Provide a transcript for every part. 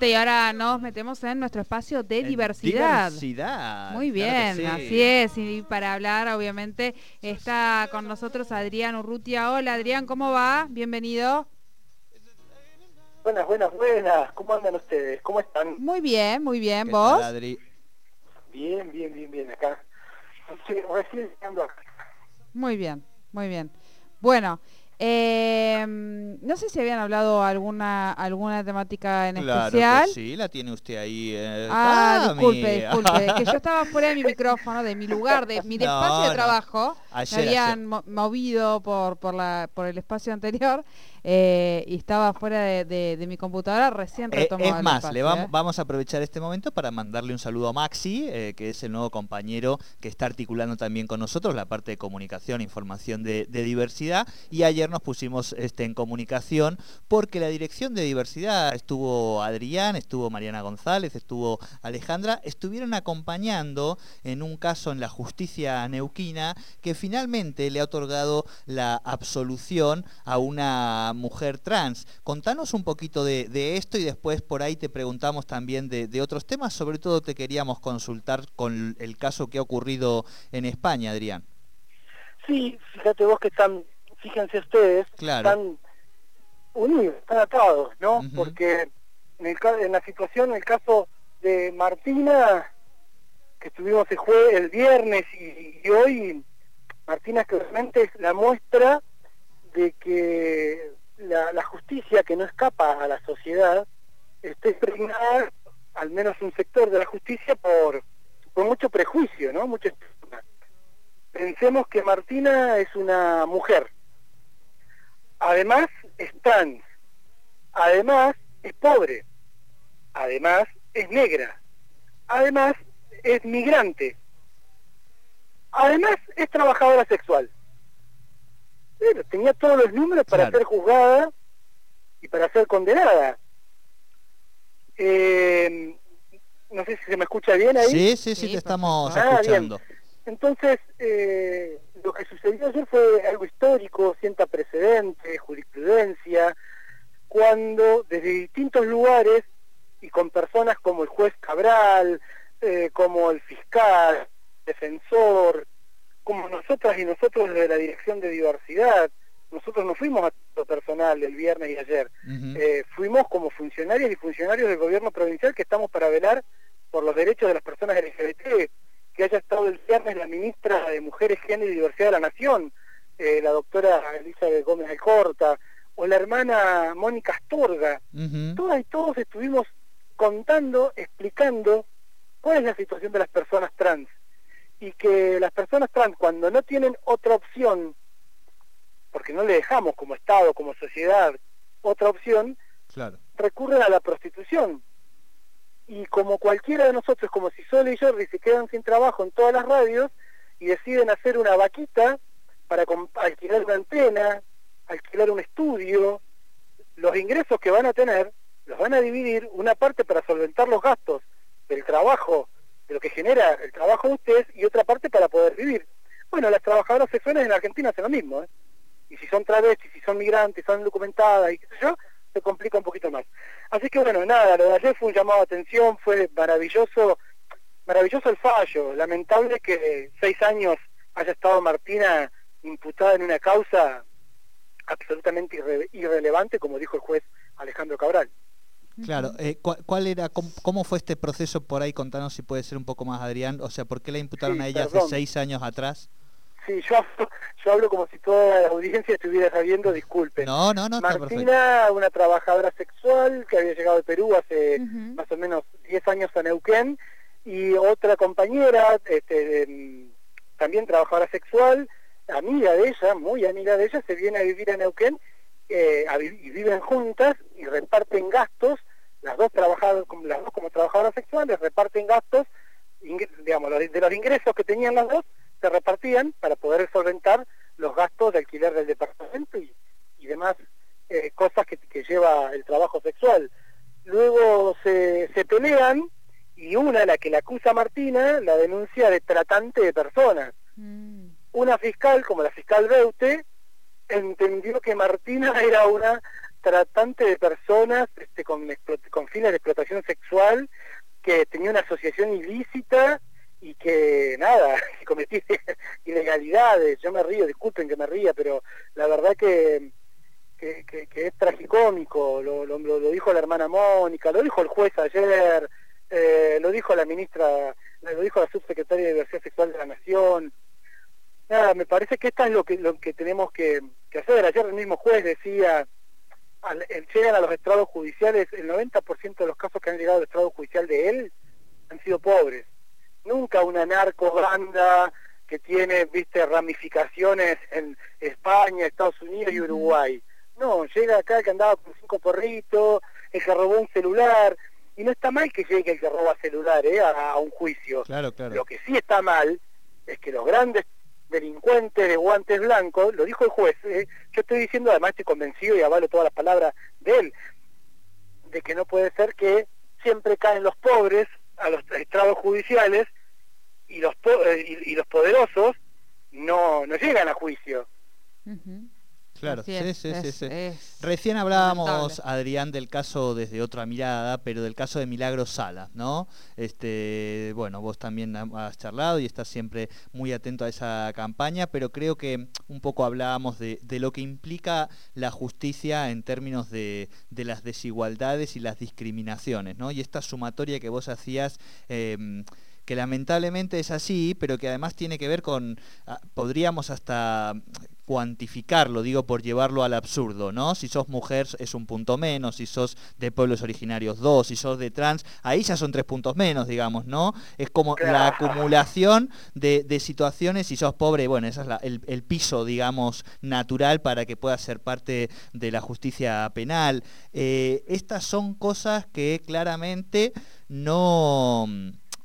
Y ahora nos metemos en nuestro espacio de diversidad. Diversidad. Muy claro bien, sí. así es. Y para hablar, obviamente, está con nosotros Adrián Urrutia. Hola Adrián, ¿cómo va? Bienvenido. Buenas, buenas, buenas. ¿Cómo andan ustedes? ¿Cómo están? Muy bien, muy bien. ¿Qué ¿Vos? tal, Adri? Bien, bien, bien, bien. Acá. Sí, recién llegando acá. Muy bien, muy bien. Bueno, eh, no sé si habían hablado alguna alguna temática en Claro especial. que sí, la tiene usted ahí. eh, Ah, disculpe, disculpe, es que yo estaba fuera de mi micrófono, de mi lugar, de mi No, espacio de no. trabajo. Ayer, me habían mo- movido por, por, la, por el espacio anterior eh, y estaba fuera de, de- de mi computadora, recién Eh, retomó es el más, le vam- ¿eh? vamos a aprovechar este momento para mandarle un saludo a Maxi, que es el nuevo compañero que está articulando también con nosotros la parte de comunicación, información de, de diversidad. Y ayer nos pusimos este, en comunicación porque la dirección de diversidad estuvo Adrián, estuvo Mariana González, estuvo Alejandra, estuvieron acompañando en un caso en la justicia neuquina que finalmente le ha otorgado la absolución a una mujer trans. Contanos un poquito de, de esto y después por ahí te preguntamos también de, de otros temas. Sobre todo te queríamos consultar con el caso que ha ocurrido en España, Adrián. Sí, fíjate vos que están, fíjense ustedes, Claro. están unidos, están atados, ¿no? Porque en, el, ca- en la situación, en el caso de Martina, que estuvimos el, jue- el viernes y, y hoy, Martina claramente es la muestra de que la, justicia que no escapa a la sociedad está impregnada, al menos un sector de la justicia, por, mucho prejuicio, ¿no? Mucho. Pensemos que Martina es una mujer. Además es trans. Además es pobre. Además es negra. Además es migrante. Además es trabajadora sexual. Pero tenía todos los números para Claro. ser juzgada y para ser condenada. Eh, no sé si se me escucha bien ahí. Sí, sí, sí, Sí, te estamos. Ah, bien. escuchando. Entonces, eh, lo que sucedió ayer fue algo histórico, sienta precedente, jurisprudencia, cuando desde distintos lugares y con personas como el juez Cabral, eh, como el fiscal, defensor, como nosotras y nosotros desde la Dirección de Diversidad, nosotros no fuimos a lo personal el viernes y ayer, eh, fuimos como funcionarios y funcionarios del gobierno provincial que estamos para velar por los derechos de las personas LGBT, que haya estado el viernes la ministra de Mujeres, Género y Diversidad de la Nación, eh, la doctora Elizabeth Gómez Alcorta, o la hermana Mónica Astorga. Todas y todos estuvimos contando, explicando cuál es la situación de las personas trans. Y que las personas trans, cuando no tienen otra opción, porque no le dejamos como Estado, como sociedad, otra opción, Claro. recurren a la prostitución. Y como cualquiera de nosotros, como si Sole y Jordi se quedan sin trabajo en todas las radios y deciden hacer una vaquita para alquilar una antena, alquilar un estudio, los ingresos que van a tener los van a dividir una parte para solventar los gastos del trabajo, de lo que genera el trabajo de ustedes, y otra parte para poder vivir. Bueno, las trabajadoras sexuales en Argentina hacen lo mismo, ¿eh? y si son travestis, si son migrantes, son documentadas y qué sé yo, se complica un poquito más. Así que bueno, nada, lo de ayer fue un llamado de atención, fue maravilloso, maravilloso el fallo, lamentable que seis años haya estado Martina imputada en una causa absolutamente irre- irrelevante, como dijo el juez Alejandro Cabral. Claro, eh, ¿cuál, cuál era, cómo, cómo fue este proceso por ahí? Contanos si puede ser un poco más, Adrián. O sea, ¿por qué la imputaron Sí, a ella hace seis años atrás? Sí, yo hablo, yo hablo como si toda la audiencia estuviera sabiendo, disculpen. No, no, no, está perfecto. Martina, una trabajadora sexual que había llegado de Perú hace más o menos 10 años a Neuquén, y otra compañera, este, em, también trabajadora sexual, amiga de ella, muy amiga de ella, se viene a vivir a Neuquén eh, a vi- y viven juntas y reparten gastos, las dos trabajadoras, como- las dos como trabajadoras sexuales reparten gastos, digamos, los- de los ingresos que tenían las dos, se repartían para poder solventar los gastos de alquiler del departamento y, y demás eh, cosas que, que lleva el trabajo sexual. Luego se, se pelean y una, la que la acusa a Martina, la denuncia de tratante de personas. Mm. Una fiscal, como la fiscal Beute, entendió que Martina era una tratante de personas este, con, fines de explotación sexual que tenía una asociación ilícita y que nada, que cometí ilegalidades. Yo me río, disculpen que me ría, pero la verdad que, que, es tragicómico. Lo, lo, lo, dijo la hermana Mónica, lo dijo el juez ayer, eh, lo dijo la ministra, lo dijo la subsecretaria de Diversidad Sexual de la Nación. Nada, me parece que esto es lo que, lo que tenemos que, hacer. Ayer el mismo juez decía, al, llegan a los estrados judiciales, el 90% de los casos que han llegado al estrado judicial de él han sido pobres nunca una narco banda que tiene, viste, ramificaciones en España, Estados Unidos y Uruguay. No, llega acá que andaba con cinco porritos, el que robó un celular, y no está mal que llegue el que roba celular ¿eh? a, un juicio. Claro, claro. Lo que sí está mal es que los grandes delincuentes de guantes blancos, lo dijo el juez, ¿eh? yo estoy diciendo, además estoy convencido y avalo todas las palabras de él, de que no puede ser que siempre caen los pobres a los estrados judiciales y los, eh, y, los poderosos no, no llegan a juicio. Claro, sí, sí, sí, Recién hablábamos, Adrián, del caso desde otra mirada, pero del caso de Milagro Sala, ¿no? Este, bueno, vos también has charlado y estás siempre muy atento a esa campaña, pero creo que un poco hablábamos de, lo que implica la justicia en términos de, las desigualdades y las discriminaciones, ¿no? Y esta sumatoria que vos hacías... Em, que lamentablemente es así, pero que además tiene que ver con, ah, podríamos hasta cuantificarlo, digo por llevarlo al absurdo, ¿no? Si sos mujer es un punto menos, si sos de pueblos originarios dos, si sos de trans, ahí ya son tres puntos menos, digamos, ¿no? Es como la acumulación de, situaciones, si sos pobre, bueno, ese es el, piso, digamos, natural para que puedas ser parte de la justicia penal. Eh, estas son cosas que claramente no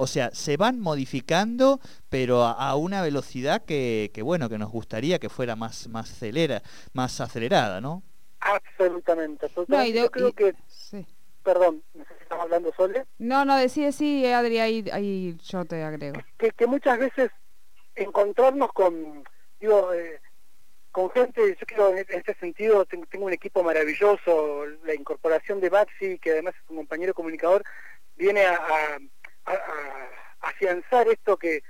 o sea, se van modificando, pero a, una velocidad que, bueno, que nos gustaría que fuera más, más, acelera, más acelerada, ¿no? Absolutamente. yo creo que... Perdón, no sé si estamos hablando Sole. No, no, decide sí, Adri, ahí, ahí yo te agrego. Que, que muchas veces encontrarnos con, digo, eh, con gente, yo creo en este sentido tengo, un equipo maravilloso, la incorporación de Maxi, que además es un compañero comunicador, viene a a, afianzar esto que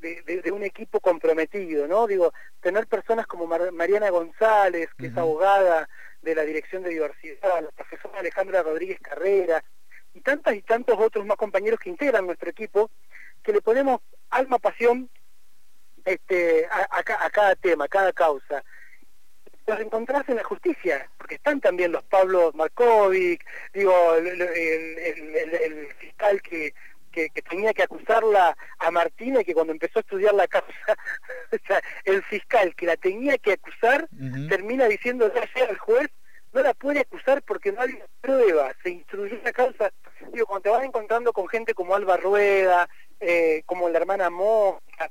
de, un equipo comprometido, ¿no? Digo, tener personas como Mariana González, que es abogada de la Dirección de Diversidad, la profesora Alejandra Rodríguez Carrera, y tantas y tantos otros más compañeros que integran nuestro equipo, que le ponemos alma, pasión este, a, cada tema, a cada causa. Los encontrás en la justicia, porque están también los Pablo Markovic, digo, el fiscal que que, tenía que acusarla a Martínez, que cuando empezó a estudiar la causa, el fiscal que la tenía que acusar, termina diciendo al juez, no la puede acusar porque no hay prueba, se instruyó la causa. Digo, cuando te vas encontrando con gente como Alba Rueda, eh, como la hermana Mosca,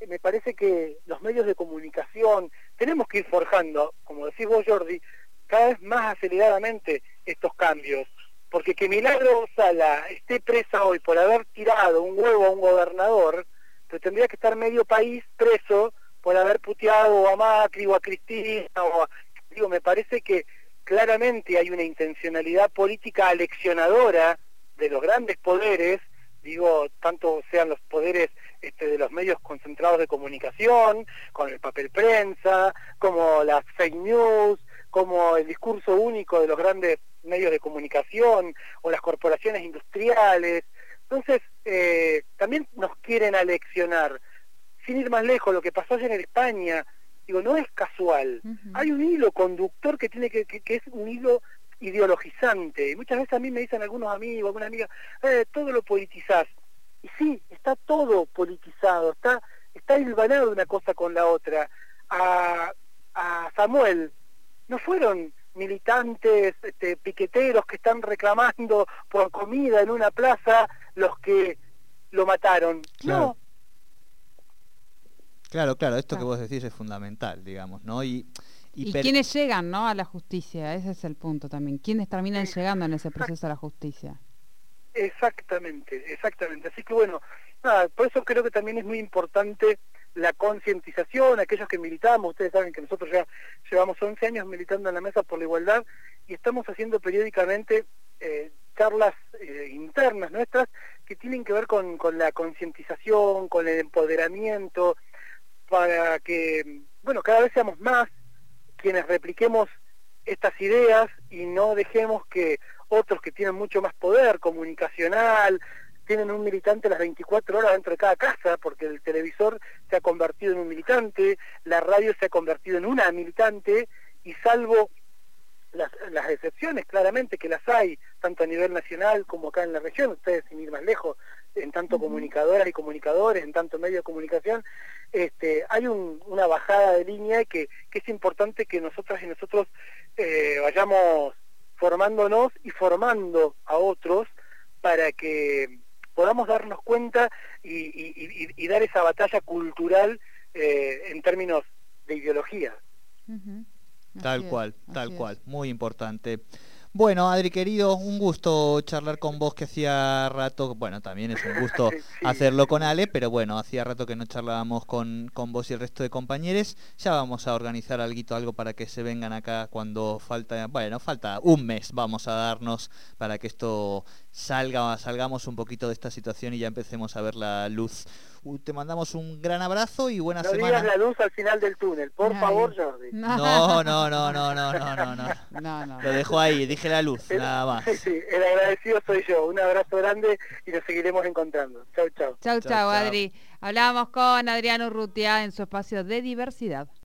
eh, me parece que los medios de comunicación tenemos que ir forjando, como decís vos Jordi, cada vez más aceleradamente estos cambios porque que Milagro Sala esté presa hoy por haber tirado un huevo a un gobernador, pero tendría que estar medio país preso por haber puteado a Macri o a Cristina, o digo, me parece que claramente hay una intencionalidad política aleccionadora de los grandes poderes, digo, tanto sean los poderes este, de los medios concentrados de comunicación, con el papel prensa, como las fake news, como el discurso único de los grandes medios de comunicación o las corporaciones industriales. Entonces, eh, también nos quieren aleccionar. Sin ir más lejos, lo que pasó ayer en España, digo, no es casual. Hay un hilo conductor que tiene que, que, es un hilo ideologizante. Y muchas veces a mí me dicen algunos amigos, alguna amiga, eh, todo lo politizás. Y sí, está todo politizado, está, está hilvanado una cosa con la otra. A, a Samuel no fueron militantes, este, piqueteros que están reclamando por comida en una plaza los que lo mataron. Claro. No. Claro, claro, esto que vos decís es fundamental, digamos, ¿no? Y, y, quiénes llegan, ¿no? A la justicia, ese es el punto también. ¿Quiénes terminan llegando en ese proceso a la justicia? Exactamente, exactamente. Así que bueno, nada, por eso creo que también es muy importante la concientización, aquellos que militamos, ustedes saben que nosotros ya llevamos 11 años militando en la Mesa por la Igualdad y estamos haciendo periódicamente eh, charlas eh, internas nuestras que tienen que ver con, con la concientización, con el empoderamiento, para que, bueno, cada vez seamos más quienes repliquemos estas ideas y no dejemos que otros que tienen mucho más poder comunicacional, tienen un militante las 24 horas dentro de cada casa, porque el televisor se ha convertido en un militante, la radio se ha convertido en una militante, y salvo las, las excepciones, claramente que las hay, tanto a nivel nacional como acá en la región, ustedes sin ir más lejos, en tanto comunicadoras y comunicadores, en tanto medios de comunicación, este, hay un, una bajada de línea que, que es importante que nosotras y nosotros eh, vayamos formándonos y formando a otros para que podamos darnos cuenta y, y, y dar esa batalla cultural eh, en términos de ideología. Uh -huh. Tal cual, es, tal cual, muy importante. Bueno, Adri querido, un gusto charlar con vos que hacía rato, bueno, también es un gusto sí. hacerlo con Ale, pero bueno, hacía rato que no charlábamos con, con vos y el resto de compañeros. Ya vamos a organizar algo, algo para que se vengan acá cuando falta, bueno, falta un mes, vamos a darnos para que esto salga, salgamos un poquito de esta situación y ya empecemos a ver la luz. Uh, te mandamos un gran abrazo y buena no semana. Digas la luz al final del túnel, por Ay. favor, Jordi. No, no, no, no, no, no, no, no. no, no. Lo dejo ahí, dije la luz, el, nada más. Sí, sí, el agradecido soy yo. Un abrazo grande y nos seguiremos encontrando. Chau, chau. Chau, chau, chau Adri. Hablábamos con Adriano Urrutia en su espacio de diversidad.